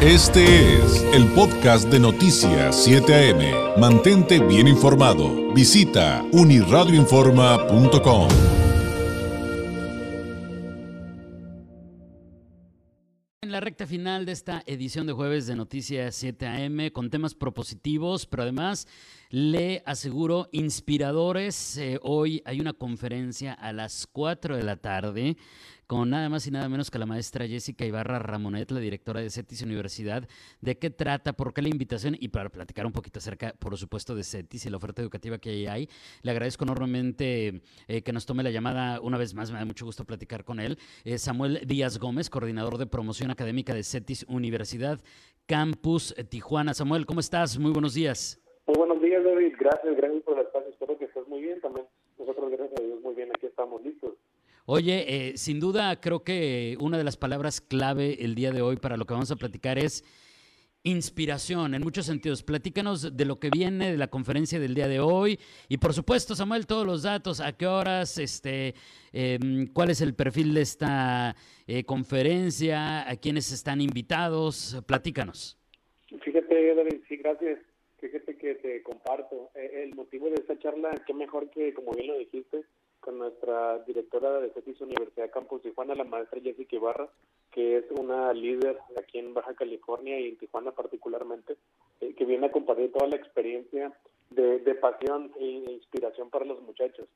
Este es el podcast de Noticias 7 AM. Mantente bien informado. Visita uniradioinforma.com. En la recta final de esta edición de jueves de Noticias 7 AM con temas propositivos, pero además le aseguro inspiradores. Eh, hoy hay una conferencia a las 4 de la tarde con nada más y nada menos que la maestra Jessica Ibarra Ramonet, la directora de CETIS Universidad. ¿De qué trata? ¿Por qué la invitación? Y para platicar un poquito acerca, por supuesto, de CETIS y la oferta educativa que hay, le agradezco enormemente eh, que nos tome la llamada una vez más. Me da mucho gusto platicar con él. Eh, Samuel Díaz Gómez, coordinador de promoción académica de CETIS Universidad Campus Tijuana. Samuel, ¿cómo estás? Muy buenos días. Muy buenos días, David. Gracias, gracias por el espacio. Espero que estés muy bien también. Nosotros, gracias a Dios, muy bien. Aquí estamos listos. Oye, eh, sin duda creo que una de las palabras clave el día de hoy para lo que vamos a platicar es inspiración en muchos sentidos. Platícanos de lo que viene de la conferencia del día de hoy y por supuesto, Samuel, todos los datos, a qué horas, este, em, cuál es el perfil de esta eh, conferencia, a quiénes están invitados, platícanos. Fíjate, David, sí, gracias. Fíjate que te comparto. Eh, el motivo de esta charla, qué mejor que, como bien lo dijiste, con nuestra directora de CETIS Universidad Campus Tijuana, la maestra Jessica Ibarra, que es una líder aquí en Baja California y en Tijuana particularmente, eh, que viene a compartir toda la experiencia de, pasión e inspiración para los muchachos.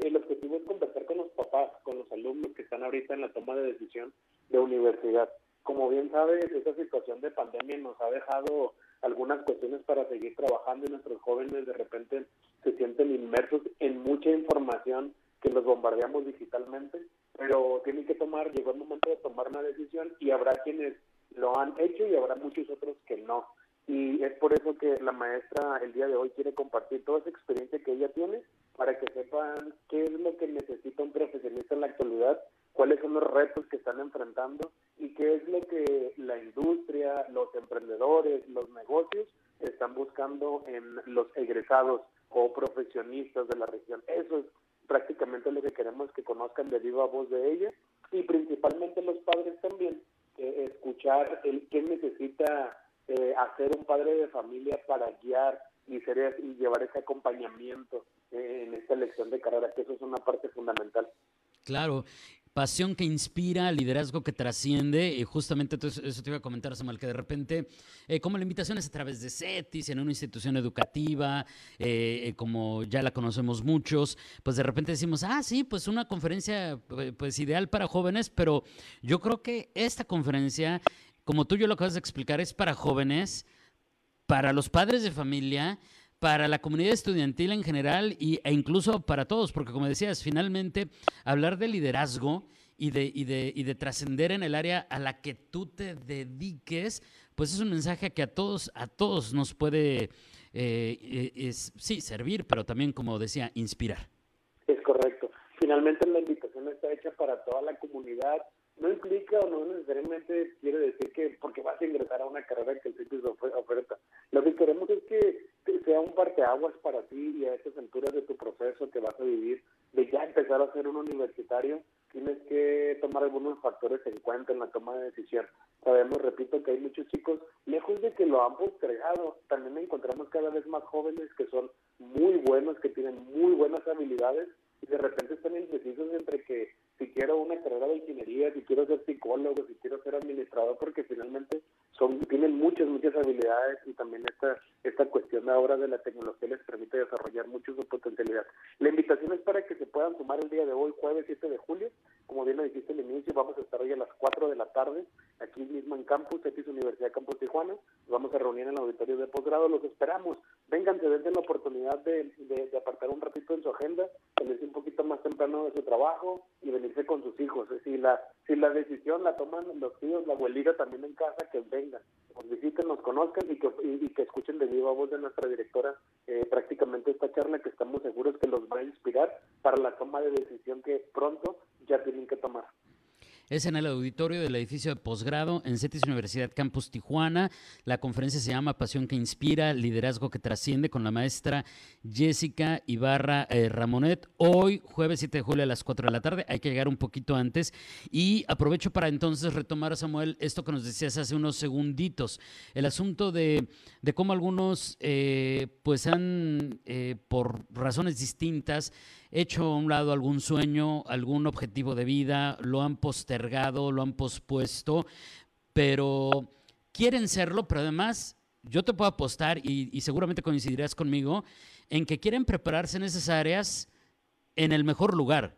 El objetivo es conversar con los papás, con los alumnos que están ahorita en la toma de decisión de universidad. Como bien sabes, esta situación de pandemia nos ha dejado algunas cuestiones para seguir trabajando y nuestros jóvenes de repente se sienten inmersos en mucha información que los bombardeamos digitalmente, pero tienen que tomar, llegó el momento de tomar una decisión y habrá quienes lo han hecho y habrá muchos otros que no. Y es por eso que la maestra el día de hoy quiere compartir toda esa experiencia que ella tiene para que sepan qué es lo que necesita un profesionista en la actualidad, cuáles son los retos que están enfrentando y qué es lo que la industria, los emprendedores, los negocios están buscando en los egresados o profesionistas de la región. Eso es prácticamente lo que queremos de viva voz de ella y principalmente los padres también, eh, escuchar el qué necesita eh, hacer un padre de familia para guiar y, ser, y llevar ese acompañamiento eh, en esta elección de carrera, que eso es una parte fundamental. Claro, pasión que inspira, liderazgo que trasciende. Y justamente eso te iba a comentar, Samuel, que de repente, eh, como la invitación es a través de CETIS, en una institución educativa, eh, eh, como ya la conocemos muchos, pues de repente decimos, ah, sí, pues una conferencia pues ideal para jóvenes, pero yo creo que esta conferencia, como tú yo lo acabas de explicar, es para jóvenes, para los padres de familia, para la comunidad estudiantil en general y, e incluso para todos, porque como decías, finalmente hablar de liderazgo y de, y de, y de trascender en el área a la que tú te dediques, pues es un mensaje que a todos, a todos nos puede, eh, sí, servir, pero también, como decía, inspirar. Es correcto. Finalmente la invitación está hecha para toda la comunidad, no implica o no necesariamente quiere decir que porque vas a ingresar a una carrera que el sitio oferta. Lo que queremos es que sea un parteaguas para ti y a estas alturas de tu proceso que vas a vivir, de ya empezar a ser un universitario, tienes que tomar algunos factores en cuenta en la toma de decisión. Sabemos, repito, que hay muchos chicos, lejos de que lo han postergado, también encontramos cada vez más jóvenes que son muy buenos, que tienen muy buenas habilidades y de repente están indecisos entre que si quiero una carrera de ingeniería, si quiero ser psicólogo, si quiero ser administrador, porque finalmente son tienen muchas, muchas habilidades y también esta, esta cuestión ahora de la tecnología les permite desarrollar mucho su potencialidad. La invitación es para que se puedan sumar el día de hoy, jueves 7 de julio. Como bien lo dijiste al inicio, vamos a estar hoy a las 4 de la tarde, aquí mismo en campus, es Universidad Campus Tijuana. Nos vamos a reunir en el auditorio de posgrado, los esperamos. Vénganse, dense la oportunidad de, de, apartar un ratito en su agenda, salirse un poquito más temprano de su trabajo y venirse con sus hijos. Si la, si la decisión la toman los tíos, la abuelita también en casa, que vengan, nos visiten, nos conozcan y que, y, que escuchen de viva voz de nuestra directora eh, prácticamente esta charla que estamos seguros que los va a inspirar para la toma de decisión que pronto ya tienen que tomar. Es en el auditorio del edificio de posgrado en CETIS Universidad Campus Tijuana. La conferencia se llama Pasión que Inspira, Liderazgo que Trasciende con la maestra Jessica Ibarra eh, Ramonet. Hoy, jueves 7 de julio a las 4 de la tarde. Hay que llegar un poquito antes. Y aprovecho para entonces retomar, Samuel, esto que nos decías hace unos segunditos. El asunto de, de cómo algunos eh, pues han, eh, por razones distintas, hecho a un lado algún sueño, algún objetivo de vida, lo han postergado, lo han pospuesto, pero quieren serlo, pero además yo te puedo apostar y, seguramente coincidirás conmigo en que quieren prepararse en esas áreas en el mejor lugar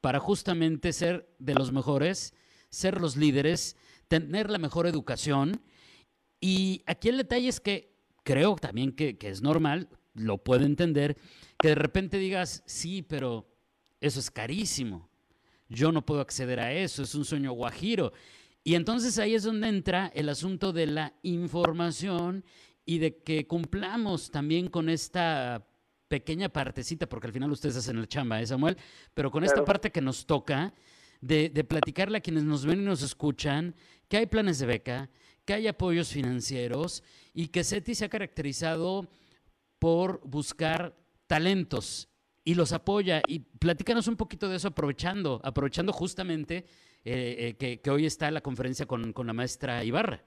para justamente ser de los mejores, ser los líderes, tener la mejor educación. Y aquí el detalle es que creo también que, es normal, lo puedo entender, que de repente digas, sí, pero eso es carísimo, yo no puedo acceder a eso, es un sueño guajiro. Y entonces ahí es donde entra el asunto de la información y de que cumplamos también con esta pequeña partecita, porque al final ustedes hacen el chamba, ¿eh, Samuel? Pero con esta parte que nos toca de, de platicarle a quienes nos ven y nos escuchan que hay planes de beca, que hay apoyos financieros y que SETI se ha caracterizado por buscar talentos y los apoya. Y platícanos un poquito de eso, aprovechando, aprovechando justamente eh, eh, que, hoy está la conferencia con, la maestra Ibarra.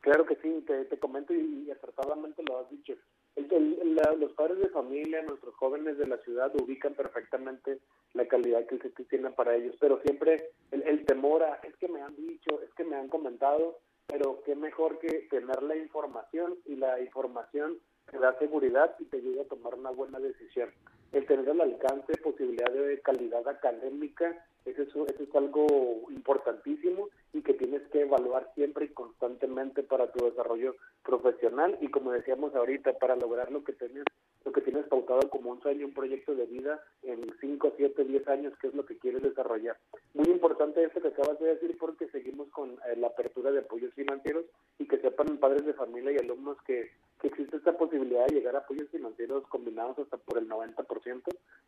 Claro que sí, te, comento y, acertadamente lo has dicho. los padres de familia, nuestros jóvenes de la ciudad ubican perfectamente la calidad que se tiene para ellos, pero siempre el, el temor a, es que me han dicho, es que me han comentado, pero qué mejor que tener la información y la información te da seguridad y te ayuda a tomar una buena decisión. El tener al alcance posibilidad de calidad académica, eso es, algo importantísimo y que tienes que evaluar siempre y constantemente para tu desarrollo profesional y como decíamos ahorita, para lograr lo que tienes, lo que tienes pautado como un sueño, un proyecto de vida en 5, 7, 10 años, que es lo que quieres desarrollar. Muy importante esto que acabas de decir porque seguimos con eh, la apertura de apoyos financieros y que sepan padres de familia y alumnos que que existe esta posibilidad de llegar a apoyos financieros combinados hasta por el 90%,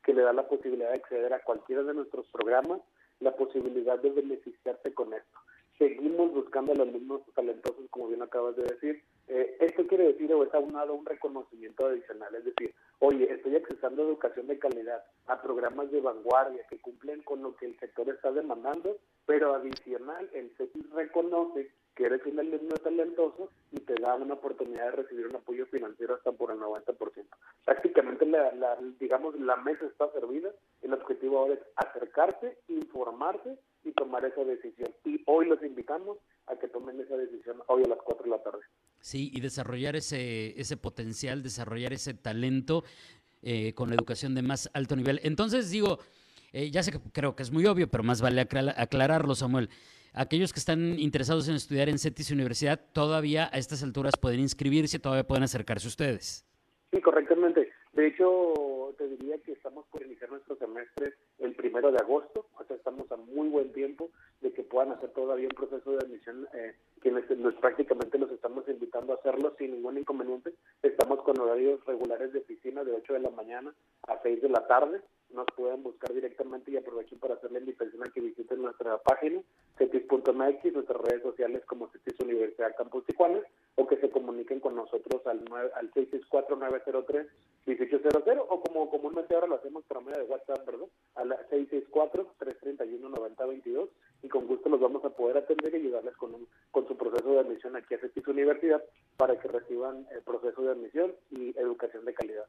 que le da la posibilidad de acceder a cualquiera de nuestros programas, la posibilidad de beneficiarse con esto. Seguimos buscando a los alumnos talentosos, como bien acabas de decir. Eh, esto quiere decir, o es aunado un reconocimiento adicional, es decir, oye, estoy accesando educación de calidad, a programas de vanguardia que cumplen con lo que el sector está demandando, pero adicional, el CETIS reconoce que eres un alumno talentoso y te da una oportunidad de recibir un apoyo financiero hasta por el 90%. Prácticamente, la, digamos, la mesa está servida. El objetivo ahora es acercarse, informarse y tomar esa decisión. Y hoy los invitamos a que tomen esa decisión hoy a las 4 de la tarde. Sí, y desarrollar ese, ese potencial, desarrollar ese talento eh, con la educación de más alto nivel. Entonces, digo, eh, ya sé que creo que es muy obvio, pero más vale aclararlo, Samuel aquellos que están interesados en estudiar en CETIS Universidad todavía a estas alturas pueden inscribirse, todavía pueden acercarse ustedes. Sí, correctamente. De hecho, te diría que estamos por iniciar nuestro semestre el primero de agosto, o sea, estamos a muy buen tiempo de que puedan hacer todavía un proceso de admisión, eh, quienes prácticamente los estamos invitando a hacerlo sin ningún inconveniente. Estamos con horarios regulares de oficina de 8 de la mañana a 6 de la tarde nos pueden buscar directamente y aprovecho para hacer la invitación a que visiten nuestra página, cetis.mx, nuestras redes sociales como Cetis Universidad Campus Tijuana, o que se comuniquen con nosotros al, al 664-903-1800, o como comúnmente ahora lo hacemos por medio de WhatsApp, ¿verdad? Al 664-331-9022, y con gusto los vamos a poder atender y ayudarles con, con su proceso de admisión aquí a Cetis Universidad para que reciban el proceso de admisión y educación de calidad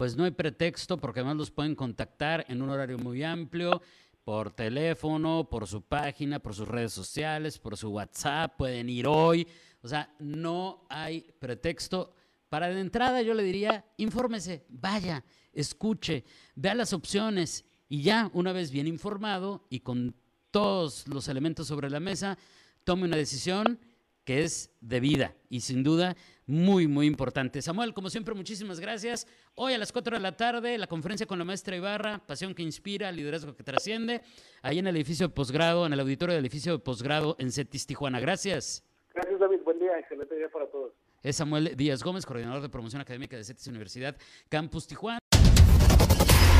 pues no hay pretexto porque además los pueden contactar en un horario muy amplio, por teléfono, por su página, por sus redes sociales, por su WhatsApp, pueden ir hoy. O sea, no hay pretexto. Para de entrada yo le diría, infórmese, vaya, escuche, vea las opciones y ya una vez bien informado y con todos los elementos sobre la mesa, tome una decisión que es de vida y sin duda muy, muy importante. Samuel, como siempre, muchísimas gracias. Hoy a las 4 de la tarde, la conferencia con la maestra Ibarra, Pasión que inspira, liderazgo que trasciende, ahí en el edificio de posgrado, en el auditorio del edificio de posgrado en CETIS Tijuana. Gracias. Gracias, David. Buen día. Excelente día para todos. Es Samuel Díaz Gómez, coordinador de promoción académica de CETIS Universidad Campus Tijuana.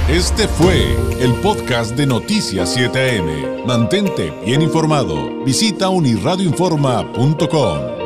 Este fue el podcast de Noticias 7am. Mantente bien informado. Visita unirradioinforma.com.